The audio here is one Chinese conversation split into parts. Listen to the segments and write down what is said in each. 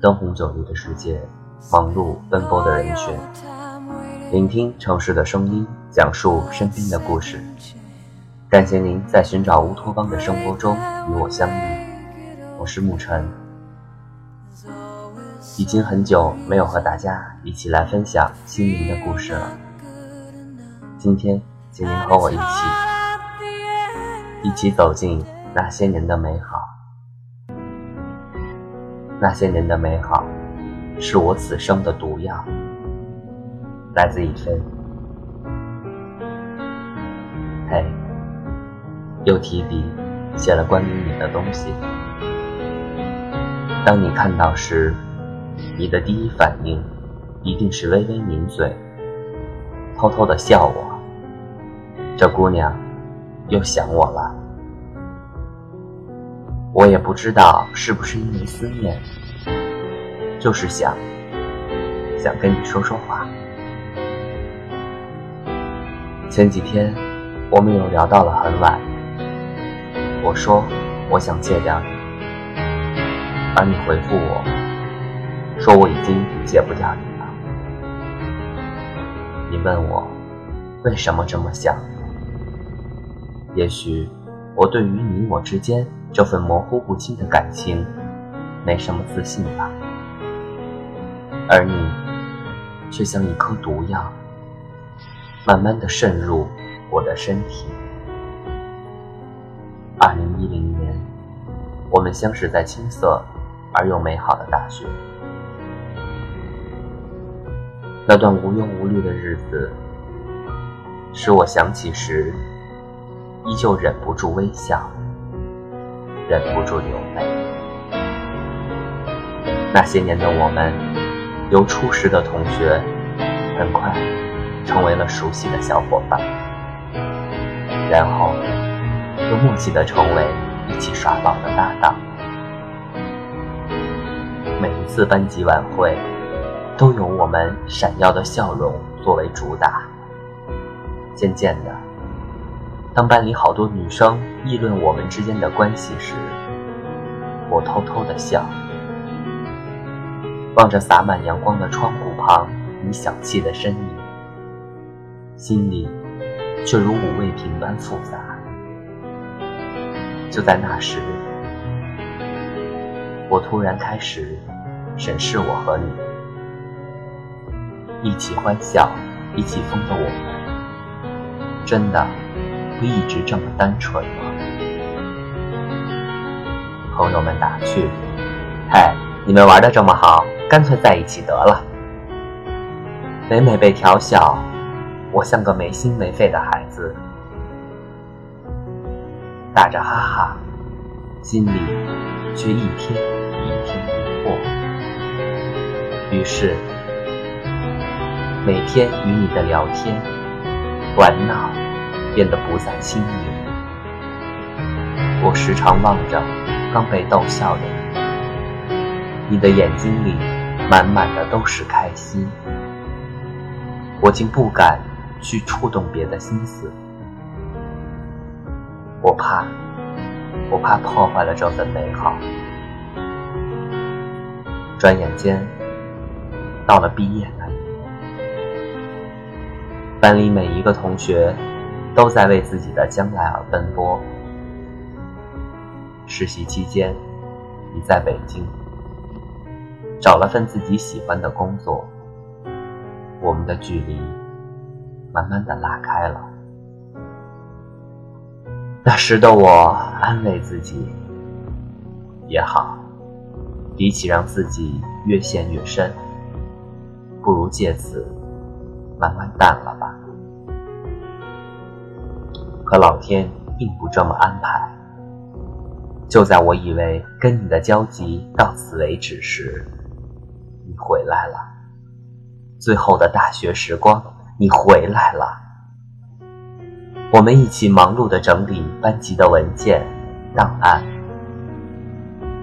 灯红酒绿的世界，忙碌奔波的人群，聆听城市的声音，讲述身边的故事。感谢您在寻找乌托邦的生活中与我相遇，我是沐晨。已经很久没有和大家一起来分享心灵的故事了，今天请您和我一起，一起走进那些年的美好。那些年的美好，是我此生的毒药。来自一飞。嘿，又提笔写了关于你的东西。当你看到时，你的第一反应一定是微微抿嘴，偷偷的笑我。这姑娘又想我了。我也不知道是不是因为思念，就是想，想跟你说说话。前几天我们又聊到了很晚，我说我想戒掉你，而你回复我，说我已经戒不掉你了。你问我为什么这么想？也许我对于你我之间。这份模糊不清的感情，没什么自信吧？而你，却像一颗毒药，慢慢的渗入我的身体。二零一零年，我们相识在青涩而又美好的大学。那段无忧无虑的日子，使我想起时，依旧忍不住微笑。忍不住流泪。那些年的我们，由初识的同学，很快成为了熟悉的小伙伴，然后又默契的成为一起耍宝的搭档。每一次班级晚会，都有我们闪耀的笑容作为主打。渐渐的。当班里好多女生议论我们之间的关系时，我偷偷的笑，望着洒满阳光的窗户旁你小憩的身影，心里却如五味瓶般复杂。就在那时，我突然开始审视我和你一起欢笑、一起疯的我们，真的。一直这么单纯吗？朋友们打趣：“嗨，你们玩的这么好，干脆在一起得了。”每每被调笑，我像个没心没肺的孩子，打着哈哈，心里却一天一天疑惑。于是，每天与你的聊天、玩闹。变得不再轻盈。我时常望着刚被逗笑的你，你的眼睛里满满的都是开心。我竟不敢去触动别的心思，我怕，我怕破坏了这份美好。转眼间，到了毕业那年，班里每一个同学。都在为自己的将来而奔波。实习期间，你在北京找了份自己喜欢的工作，我们的距离慢慢的拉开了。那时的我安慰自己，也好，比起让自己越陷越深，不如借此慢慢淡了吧。可老天并不这么安排。就在我以为跟你的交集到此为止时，你回来了。最后的大学时光，你回来了。我们一起忙碌的整理班级的文件、档案。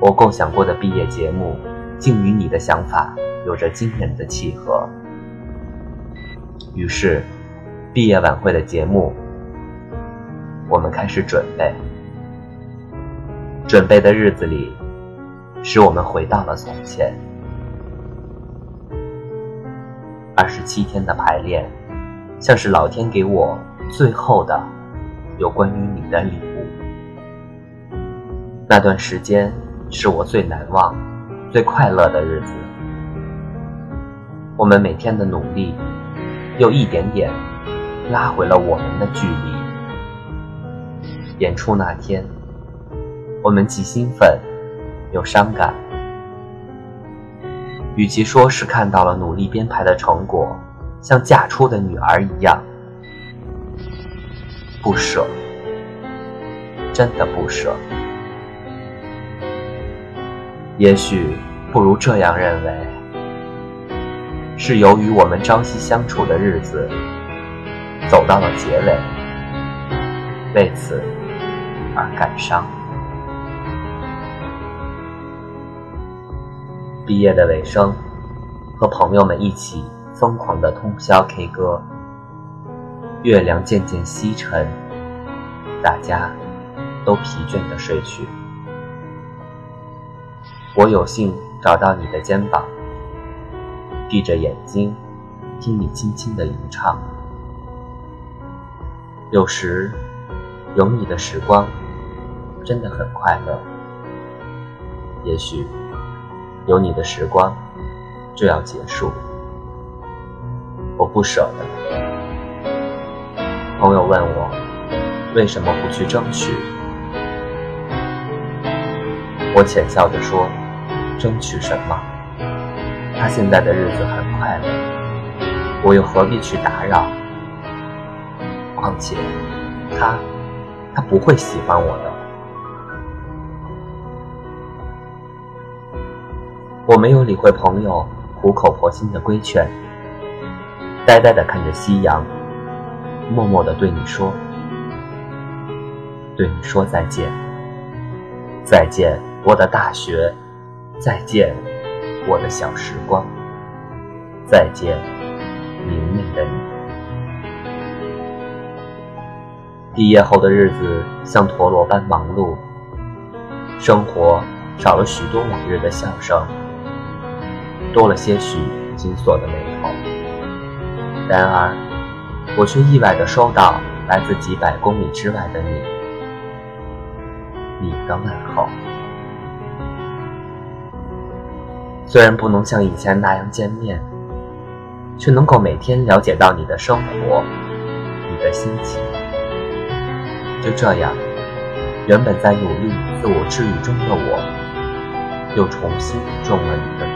我构想过的毕业节目，竟与你的想法有着惊人的契合。于是，毕业晚会的节目。我们开始准备，准备的日子里，使我们回到了从前。二十七天的排练，像是老天给我最后的有关于你的礼物。那段时间是我最难忘、最快乐的日子。我们每天的努力，又一点点拉回了我们的距离。演出那天，我们既兴奋又伤感。与其说是看到了努力编排的成果，像嫁出的女儿一样，不舍，真的不舍。也许不如这样认为。是由于我们朝夕相处的日子走到了结尾，为此而感伤。毕业的尾声，和朋友们一起疯狂的通宵 K 歌，月亮渐渐西沉，大家都疲倦的睡去。我有幸找到你的肩膀。闭着眼睛，听你轻轻的吟唱。有时，有你的时光真的很快乐。也许，有你的时光就要结束，我不舍得。朋友问我，为什么不去争取？我浅笑着说：“争取什么？”他现在的日子很快乐，我又何必去打扰？况且，他，他不会喜欢我的。我没有理会朋友苦口婆心的规劝，呆呆的看着夕阳，默默的对你说：“对你说再见，再见，我的大学，再见。”我的小时光，再见，明媚的你。毕业后的日子像陀螺般忙碌，生活少了许多往日的笑声，多了些许紧锁的眉头。然而，我却意外地收到来自几百公里之外的你，你的问候。虽然不能像以前那样见面，却能够每天了解到你的生活、你的心情。就这样，原本在努力自我治愈中的我，又重新中了你的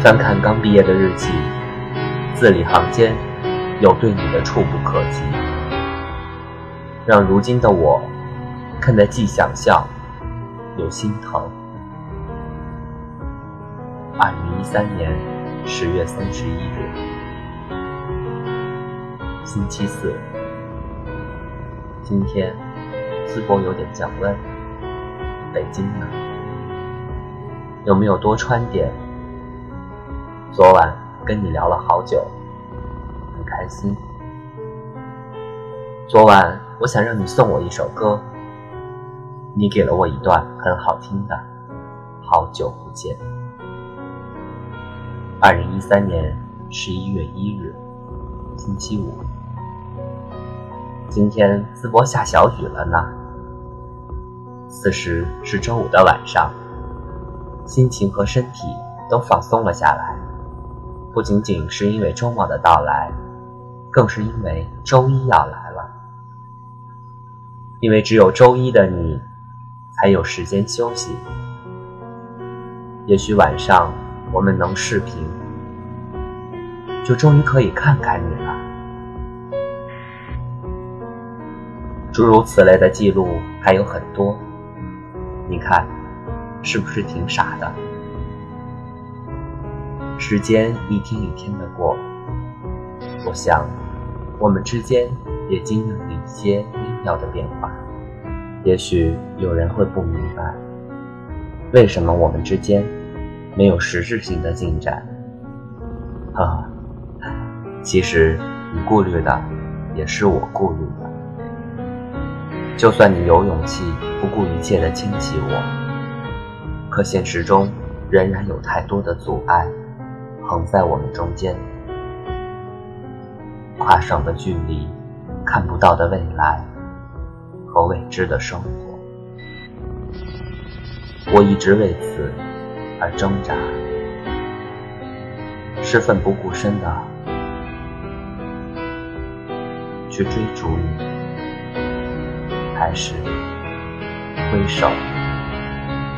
翻看刚毕业的日记，字里行间有对你的触不可及，让如今的我看得既想笑。又心疼。二零一三年十月三十一日，星期四。今天淄博有点降温，北京呢？有没有多穿点？昨晚跟你聊了好久，很开心。昨晚我想让你送我一首歌。你给了我一段很好听的《好久不见》。二零一三年十一月一日，星期五。今天淄博下小雨了呢。此时是周五的晚上，心情和身体都放松了下来。不仅仅是因为周末的到来，更是因为周一要来了。因为只有周一的你。才有时间休息，也许晚上我们能视频，就终于可以看看你了。诸如此类的记录还有很多，你看，是不是挺傻的？时间一天一天的过，我想，我们之间也经历了一些微妙的变化。也许有人会不明白，为什么我们之间没有实质性的进展。啊，其实你顾虑的也是我顾虑的。就算你有勇气不顾一切的牵起我，可现实中仍然有太多的阻碍横在我们中间，跨上的距离，看不到的未来和未知的生活。我一直为此而挣扎，是奋不顾身的去追逐你，还是挥手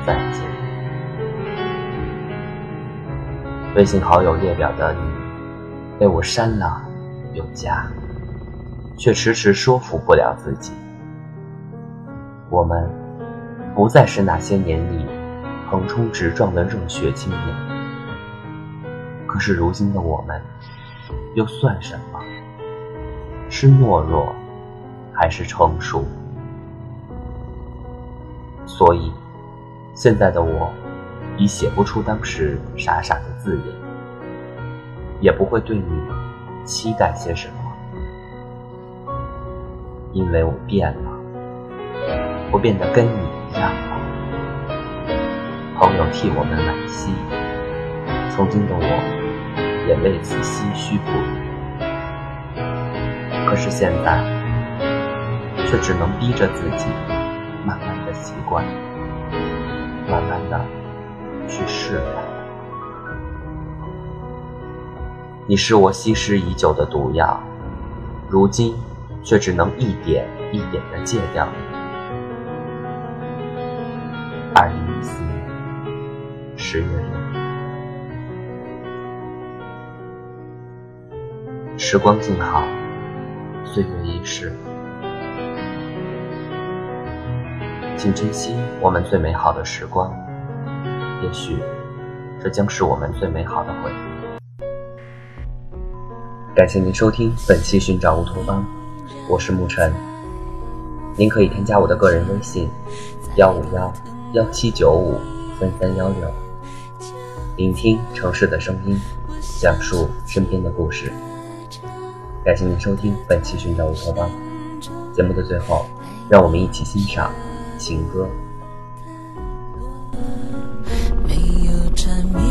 再见？微信好友列表的你，被我删了又加，却迟迟说服不了自己。我们不再是那些年里横冲直撞的热血青年，可是如今的我们，又算什么？是懦弱，还是成熟？所以，现在的我。已写不出当时傻傻的字眼，也不会对你期待些什么，因为我变了，我变得跟你一样了。朋友替我们惋惜，曾经的我也为此唏嘘不已。可是现在，却只能逼着自己，慢慢的习惯，去释然。你是我吸食已久的毒药，如今却只能一点一点的戒掉。二零一四年十月六日，时光静好，岁月易逝，请珍惜我们最美好的时光。也许，这将是我们最美好的回忆。感谢您收听本期《寻找乌托邦》，我是沐晨。您可以添加我的个人微信：幺五幺幺七九五三三幺六，聆听城市的声音，讲述身边的故事。感谢您收听本期《寻找乌托邦》节目的最后，让我们一起欣赏情歌。这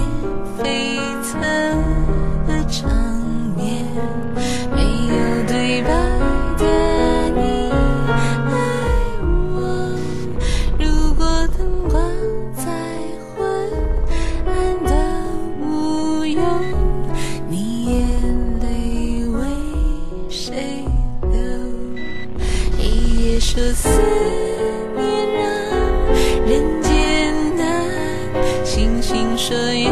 这一，